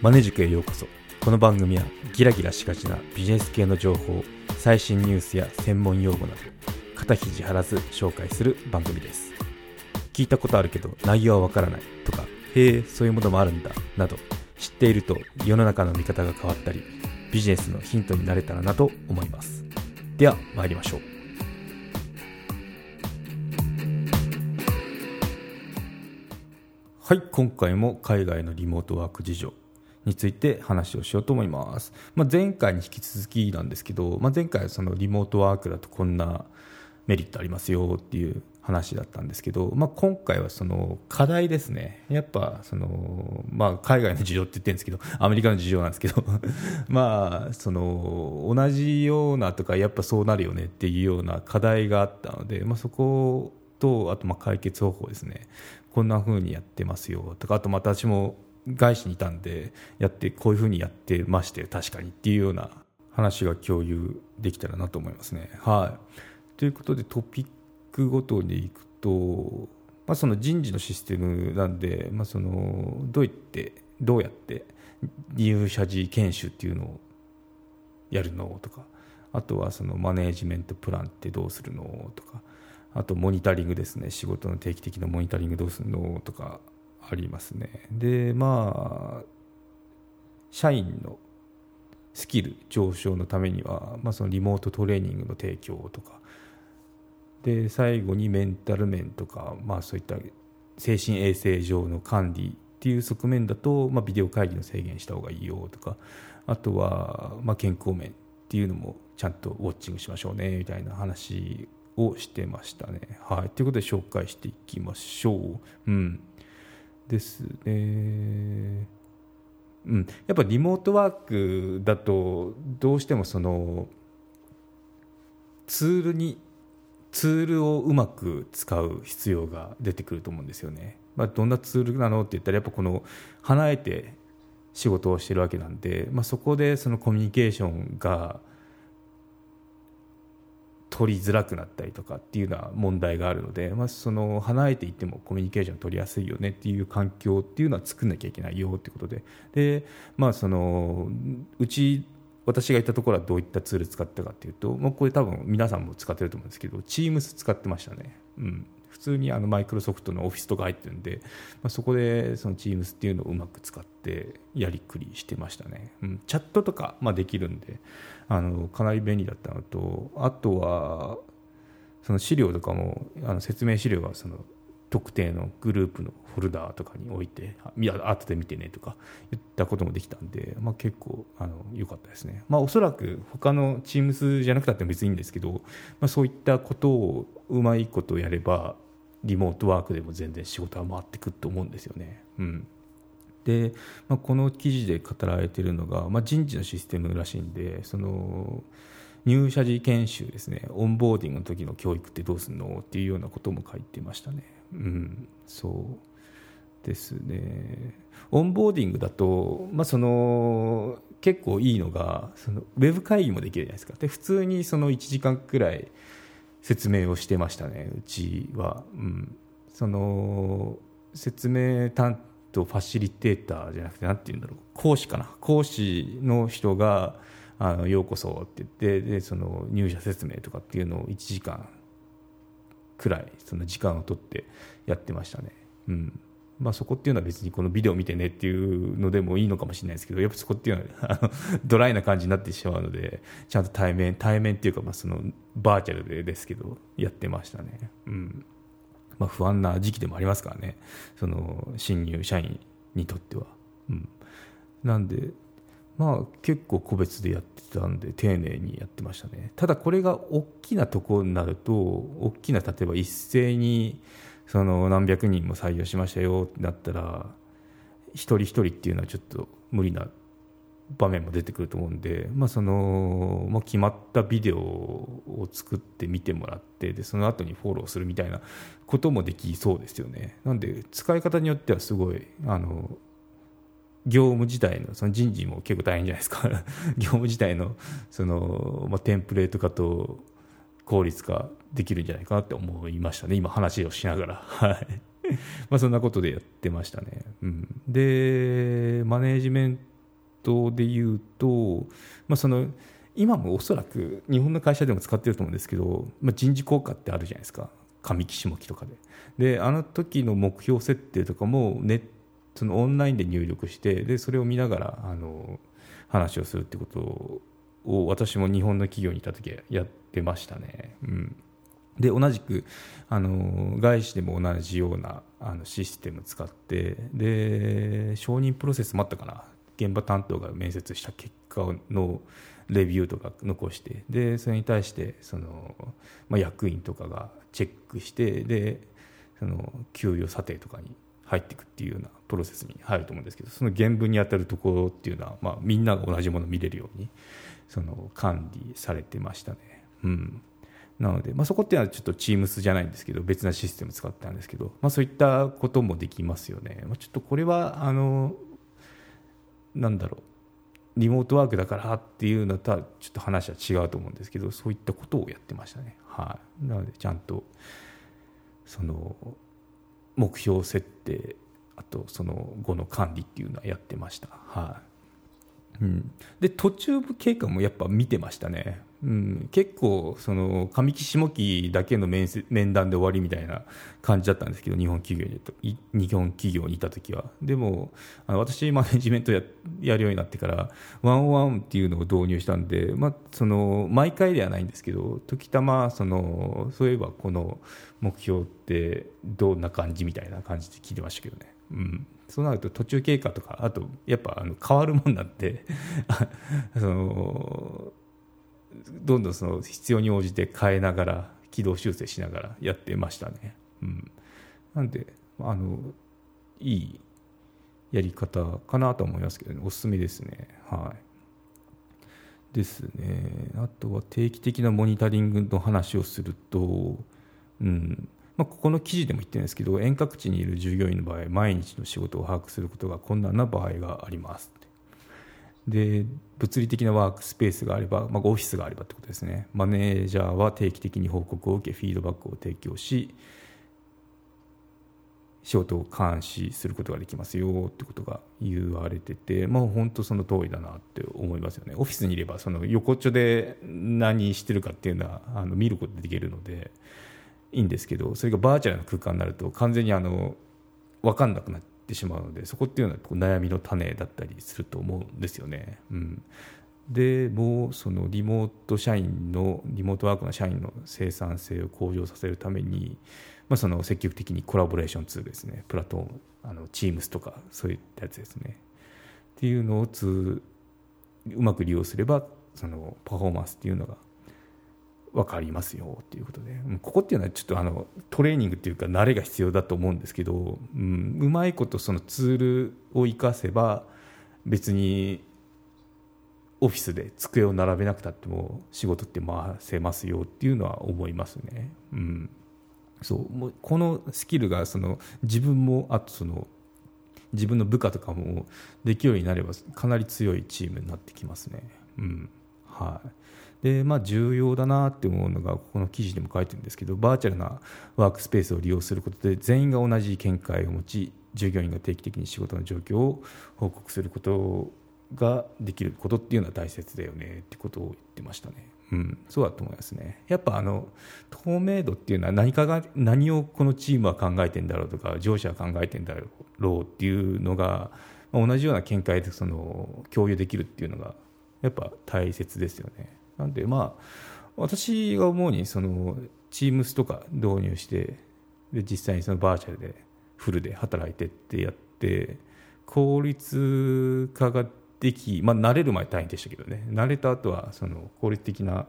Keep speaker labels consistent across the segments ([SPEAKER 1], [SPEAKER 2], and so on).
[SPEAKER 1] マネ塾へようこそ。この番組はギラギラしがちなビジネス系の情報最新ニュースや専門用語など肩肘張らず紹介する番組です。聞いたことあるけど内容はわからないとかへえそういうものもあるんだなど知っていると世の中の見方が変わったりビジネスのヒントになれたらなと思います。では参りましょう。はい今回も海外のリモートワーク事情。について話をしようと思います、まあ、前回に引き続きなんですけど、まあ、前回はそのリモートワークだとこんなメリットありますよっていう話だったんですけど、まあ、今回はその課題ですね、やっぱその、まあ、海外の事情って言ってるんですけど、アメリカの事情なんですけど、まあ、その同じようなとか、やっぱそうなるよねっていうような課題があったので、まあ、そこと、あとま解決方法ですね、こんな風にやってますよとか、あとまた私も外資にいたんで、やって、こういう風にやってまして、確かにっていうような話が共有できたらなと思いますね。はいということでトピックごとにいくと、まあ、その人事のシステムなんで、まあ、そのどうやってどうやって入社時研修っていうのをやるのとかあとはそのマネージメントプランってどうするのとかあとモニタリングですね仕事の定期的なモニタリングどうするのとかありますね。でまあ社員のスキル上昇のためには、まあ、そのリモートトレーニングの提供とか。で最後にメンタル面とか、まあ、そういった精神衛生上の管理っていう側面だと、まあ、ビデオ会議の制限した方がいいよとか。あとは、まあ、健康面っていうのもちゃんとウォッチングしましょうねみたいな話をしてましたね。はい、ということで紹介していきましょう。うん、ですね。うん、やっぱリモートワークだとどうしてもそのツールにツールをうまく使う必要が出てくると思うんですよね。まあ、どんなツールなのって言ったらやっぱこの離れて仕事をしてるわけなんで、まあ、そこでそのコミュニケーションが取りづらくなったりとかっていうような問題があるので、まあ、その離れていてもコミュニケーション取りやすいよねっていう環境っていうのは作んなきゃいけないよってことでで、まあ、そのうち私が行ったところはどういったツール使ったかっていうと、まあこれ多分皆さんも使ってると思うんですけど、Teams 使ってましたね。うん。普通にあのマイクロソフトのオフィスとか入ってるんで、まあ、そこでその Teams っていうのをうまく使ってやりくりしてましたね。うん、チャットとか、まあ、できるんで、あの、かなり便利だったのと、あとは、その資料とかも、あの説明資料はその特定のグループのフォルダーとかに置いていや後で見てねとか言ったこともできたんで、まあ、結構あの良かったですね、まあ、おそらく他の Teams じゃなくたって別にいいんですけど、まあ、そういったことをうまいことやればリモートワークでも全然仕事は回ってくると思うんですよね。うんで、まあ、この記事で語られているのが、まあ、人事のシステムらしいんでその入社時研修ですね onboarding の時の教育ってどうするのっていうようなことも書いてましたね。うん、そうですね。 onboarding だと、まあ、その結構いいのがそのウェブ会議もできるじゃないですか。で普通にその1時間くらい説明をしてましたね、うちは。うん、その説明担当ファシリテーターじゃなくて何て言うんだろう講師かな講師の人があのようこそって言ってでその入社説明とかっていうのを1時間くらいその時間を取ってやってましたね。うん。まあ、そこっていうのは別にこのビデオ見てねっていうのでもいいのかもしれないですけどやっぱそこっていうのは あのドライな感じになってしまうのでちゃんと対面対面っていうかまあそのバーチャルでですけどやってましたね、うん。まあ、不安な時期でもありますからね。その新入社員にとっては、うん、なんでまあ結構個別でやってたんで丁寧にやってましたね。ただこれが大きなとこになると大きな例えば一斉にその何百人も採用しましたよってなったら一人一人っていうのはちょっと無理な場面も出てくると思うんで、まあそのまあ、決まったビデオを作って見てもらってでその後にフォローするみたいなこともできそうですよね。なんで使い方によってはすごいあの業務自体のその人事も結構大変じゃないですか。業務自体のその、まあ、テンプレート化と効率化できるんじゃないかなって思いましたね。今話をしながら。まあそんなことでやってましたね、うん、でマネージメンことで言うと、まあ、その今もおそらく日本の会社でも使ってると思うんですけど、まあ、人事効果ってあるじゃないですか。上期下期とかで。であの時の目標設定とかもネそのオンラインで入力してでそれを見ながらあの話をするってことを私も日本の企業にいた時やってましたね。うんで同じくあの外資でも同じようなあのシステム使ってで承認プロセスもあったかな現場担当が面接した結果のレビューとか残してでそれに対してその、まあ、役員とかがチェックしてでその給与査定とかに入っていくっていうようなプロセスに入ると思うんですけどその原文に当たるところっていうのは、まあ、みんなが同じものを見れるようにその管理されてましたね。うん。なので、まあ、そこっていうのはちょっと Teams じゃないんですけど別なシステム使ってたんですけど、まあ、そういったこともできますよね、まあ、ちょっとこれはあのなんだろう。リモートワークだからっていうのとはちょっと話は違うと思うんですけどそういったことをやってましたね、はい、なのでちゃんとその目標設定あとその後の管理っていうのはやってました、はい。うん、で途中経過もやっぱ見てましたねうん、結構その上期下期だけの面面談で終わりみたいな感じだったんですけど日本企業に日本企業にいた時は。でもあの私マネジメントややるようになってからワンオワンっていうのを導入したんで、まあ、その毎回ではないんですけど時たまそのそういえばこの目標ってどんな感じみたいな感じで聞いてましたけどね。うん。そうなると途中経過とかあとやっぱあの変わるもんなんで そのどんどんその必要に応じて変えながら軌道修正しながらやってましたね。うん、なんであのいいやり方かなと思いますけどね。おすすめですね。はい、ですね。あとは定期的なモニタリングの話をすると、うん。まあ、ここの記事でも言ってるんですけど遠隔地にいる従業員の場合毎日の仕事を把握することが困難な場合があります。で物理的なワークスペースがあれば、まあ、オフィスがあればってことですね。マネージャーは定期的に報告を受けフィードバックを提供し仕事を監視することができますよってことが言われてて、まあ、本当その通りだなって思いますよね。オフィスにいればその横っちょで何してるかっていうのはあの見ることができるのでいいんですけどそれがバーチャルな空間になると完全にあの分かんなくなっってしまうのでそこっていうのは悩みの種だったりすると思うんですよね。うん、でもうそのリモート社員のリモートワークの社員の生産性を向上させるために、まあ、その積極的にコラボレーションツールですね。プラトーンあの Teams とかそういったやつですね。っていうのをつうまく利用すればそのパフォーマンスっていうのが分かりますよっていうことでここっていうのはちょっとあのトレーニングっていうか慣れが必要だと思うんですけど、うん、うまいことそのツールを生かせば別にオフィスで机を並べなくたっても仕事って回せますよっていうのは思いますね。うん、そうもうこのスキルがその自分もあとその自分の部下とかもできるようになればかなり強いチームになってきますね。うんはいでまあ、重要だなって思うのがここの記事でも書いてるんですけどバーチャルなワークスペースを利用することで全員が同じ見解を持ち従業員が定期的に仕事の状況を報告することができることっていうのは大切だよねってことを言ってましたね。うん、そうだと思いますね。やっぱあの透明度っていうのは何かが何をこのチームは考えてんだろうとか上司は考えてんだろうっていうのが同じような見解でその共有できるっていうのがやっぱ大切ですよね。なんでまあ私が思うにその Teams とか導入してで実際にそのバーチャルでフルで働いてってやって効率化ができ、まあ、慣れる前大変でしたけどね。慣れた後はその効率的な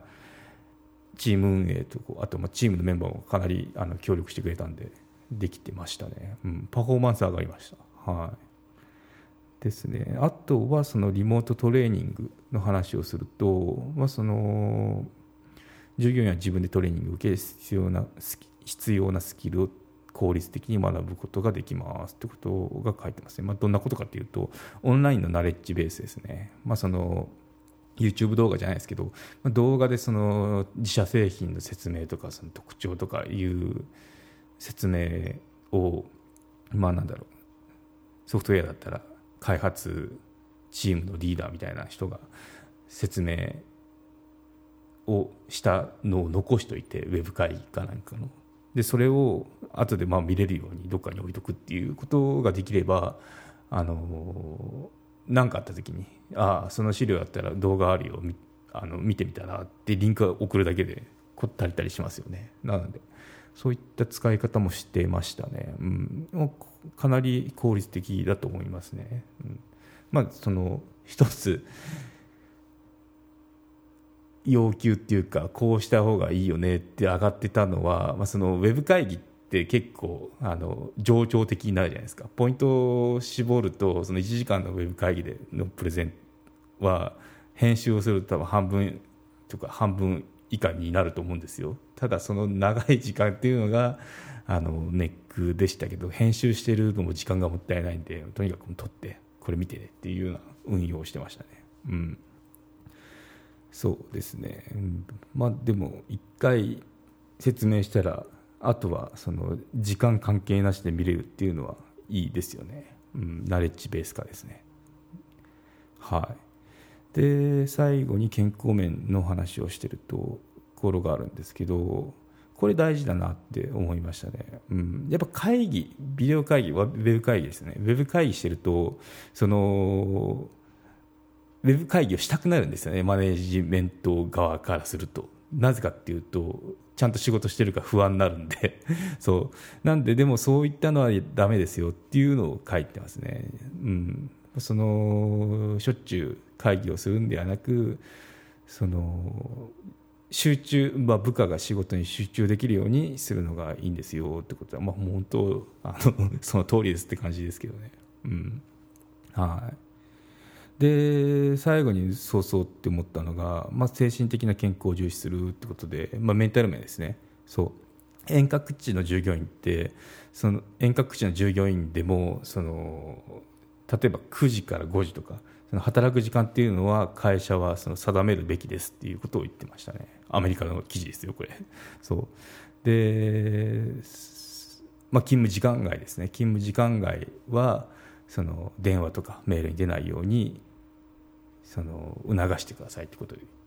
[SPEAKER 1] チーム運営とあとまあチームのメンバーもかなりあの協力してくれたんでできてましたね、うん、パフォーマンス上がりました。はい。ですね、あとはそのリモートトレーニングの話をすると、まあ、その従業員は自分でトレーニングを受け必要な必要なスキルを効率的に学ぶことができますということが書いてますね、まあ、どんなことかというとオンラインのナレッジベースですね、まあ、その YouTube 動画じゃないですけど、まあ、動画でその自社製品の説明とかその特徴とかいう説明をまあなんだろうソフトウェアだったら開発チームのリーダーみたいな人が説明をしたのを残しといてウェブ会議かなんかの。でそれを後でまあ見れるようにどっかに置いとくっていうことができればあの何かあった時にああその資料あったら動画あるよあの見てみたらってリンクを送るだけでこったりたりしますよね。なのでそういった使い方もしてましたね、うん、かなり効率的だと思いますね、うん、まあその一つ要求っていうかこうした方がいいよねって上がってたのは、まあ、そのウェブ会議って結構あの情緒的になるじゃないですか。ポイントを絞るとその1時間のウェブ会議でのプレゼンは編集をすると多分半分とか半分以下になると思うんですよ。ただその長い時間っていうのがあのネックでしたけど編集してるのも時間がもったいないんでとにかく撮ってこれ見てねっていうような運用をしてましたね。うん。そうですね、うん、まあでも一回説明したらあとはその時間関係なしで見れるっていうのはいいですよね、うん、ナレッジベース化ですね。はい。で最後に健康面の話をしてるところがあるんですけどこれ大事だなって思いましたね、うん、やっぱ会議ビデオ会議ウェブ会議ですね。ウェブ会議してるとそのウェブ会議をしたくなるんですよね。マネジメント側からすると。なぜかっていうとちゃんと仕事してるか不安になるんで。そう。なんででもそういったのはダメですよっていうのを書いてますね、うん、そのしょっちゅう会議をするんではなくその集中、まあ、部下が仕事に集中できるようにするのがいいんですよってことは、まあ、本当あの その通りですって感じですけどね。うん。はい。で最後にそうそうって思ったのが、まあ、精神的な健康を重視するってことで、まあ、メンタル面ですね。そう。遠隔地の従業員ってその遠隔地の従業員でもその例えば9時から5時とかその働く時間っていうのは会社はその定めるべきですっていうことを言ってましたね。アメリカの記事ですよこれ。そう。で、まあ、勤務時間外ですね。勤務時間外はその電話とかメールに出ないようにその促してくださいってことを言って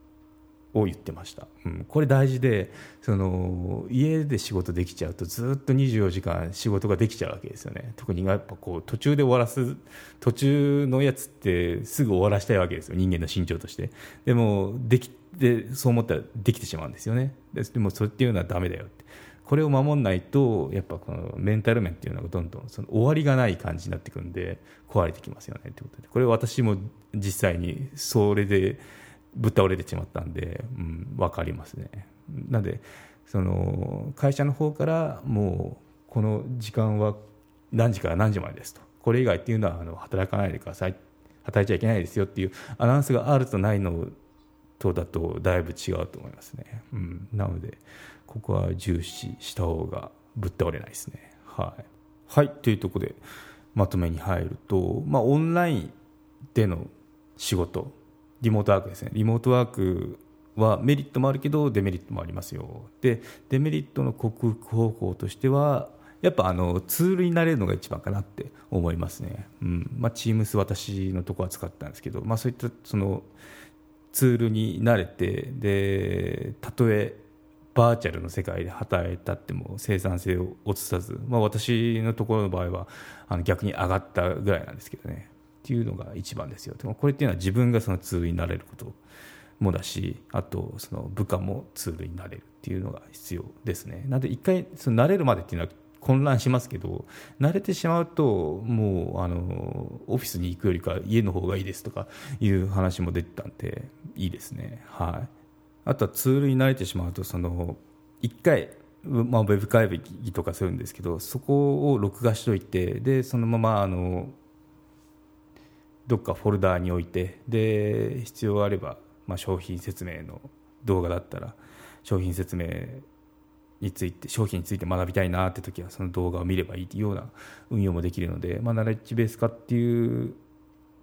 [SPEAKER 1] を言ってました、うん、これ大事でその家で仕事できちゃうとずっと24時間仕事ができちゃうわけですよね。特にやっぱこう途中で終わらす途中のやつってすぐ終わらしたいわけですよ。人間の身長として。でもできでそう思ったらできてしまうんですよね。でもそれっていうのはダメだよって。これを守らないとやっぱこのメンタル面っていうのがどんどんその終わりがない感じになってくるんで壊れてきますよねってことで。これ私も実際にそれでぶっ倒れてしまったんで、うん、分かりますね。なんでその会社の方からもうこの時間は何時から何時までですと。これ以外っていうのはあの働かないでください。働いちゃいけないですよっていうアナウンスがあるとないのとだとだいぶ違うと思いますね、うん、なのでここは重視した方がぶっ倒れないですね。はい、はい、というところでまとめに入ると、まあ、オンラインでの仕事リモートワークですね。リモートワークはメリットもあるけどデメリットもありますよ。でデメリットの克服方法としてはやっぱあのツールになれるのが一番かなって思いますね、うん。まあ、Teams 私のとこは使ったんですけど、まあ、そういったそのツールに慣れてでたとえバーチャルの世界で働いたっても生産性を落とさず、まあ、私のところの場合はあの逆に上がったぐらいなんですけどね。っていうのが一番ですよ。これっていうのは自分がそのツールになれることもだしあとその部下もツールになれるっていうのが必要ですね。なので一回その慣れるまでっていうのは混乱しますけど慣れてしまうともうあのオフィスに行くよりか家の方がいいですとかいう話も出てたんでいいですね。はい。あとはツールに慣れてしまうとその1回、まあ、ウェブ会議とかするんですけどそこを録画しといてでそのままあのどっかフォルダーに置いてで必要あれば、まあ、商品説明の動画だったら商品説明について商品について学びたいなって時はその動画を見ればいいというような運用もできるので、まあ、ナレッジベース化っていう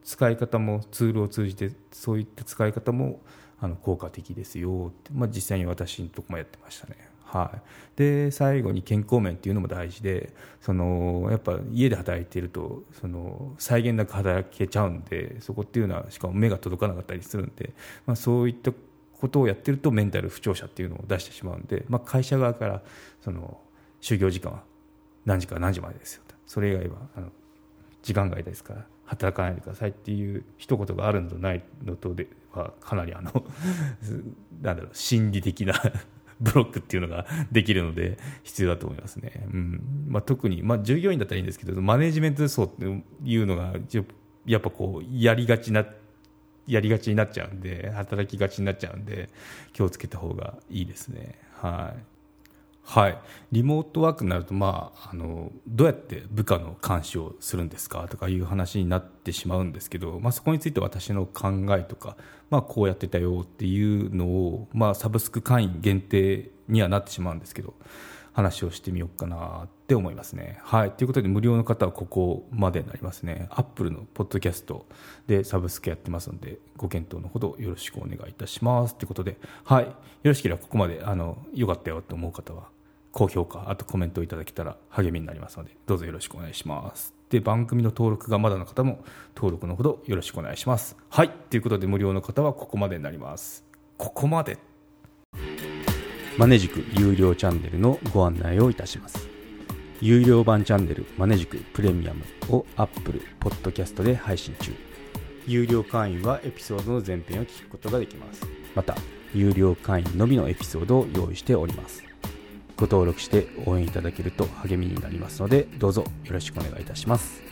[SPEAKER 1] 使い方もツールを通じてそういった使い方もあの効果的ですよって、まあ、実際に私のとこもやってましたね。はい、で最後に健康面っていうのも大事でそのやっぱ家で働いてるとその際限なく働けちゃうんでそこっていうのはしかも目が届かなかったりするんで、まあ、そういったことをやってるとメンタル不調者っていうのを出してしまうんで、まあ、会社側からその就業時間は何時から何時までですよと。それ以外はあの時間外ですから働かないでくださいっていう一言があるのとないのとではかなりあの なんだろう心理的なブロックっていうのができるので必要だと思いますね、うん。まあ、特に、まあ、従業員だったらいいんですけどマネジメント層っていうのがやっぱこうやりがちなやりがちになっちゃうんで働きがちになっちゃうんで気をつけた方がいいですね。はい。はい、リモートワークになると、まあ、あのどうやって部下の監視をするんですか？とかいう話になってしまうんですけど、まあ、そこについて私の考えとか、まあ、こうやってたよっていうのを、まあ、サブスク会員限定にはなってしまうんですけど話をしてみようかなって思いますね。はい。ということで、無料の方はここまでになりますね。アップルのポッドキャストでサブスクやってますので、ご検討のほどよろしくお願いいたします。ということで、はい。よろしければここまで、あの、よかったよと思う方は、高評価、あとコメントいただけたら励みになりますので、どうぞよろしくお願いします。で、番組の登録がまだの方も登録のほどよろしくお願いします。はい。ということで、無料の方はここまでになります。ここまで。マネジク有料チャンネルのご案内をいたします。有料版チャンネルマネジクプレミアムを Apple Podcast で配信中。有料会員はエピソードの前編を聞くことができます。また、有料会員のみのエピソードを用意しております。ご登録して応援いただけると励みになりますので、どうぞよろしくお願いいたします。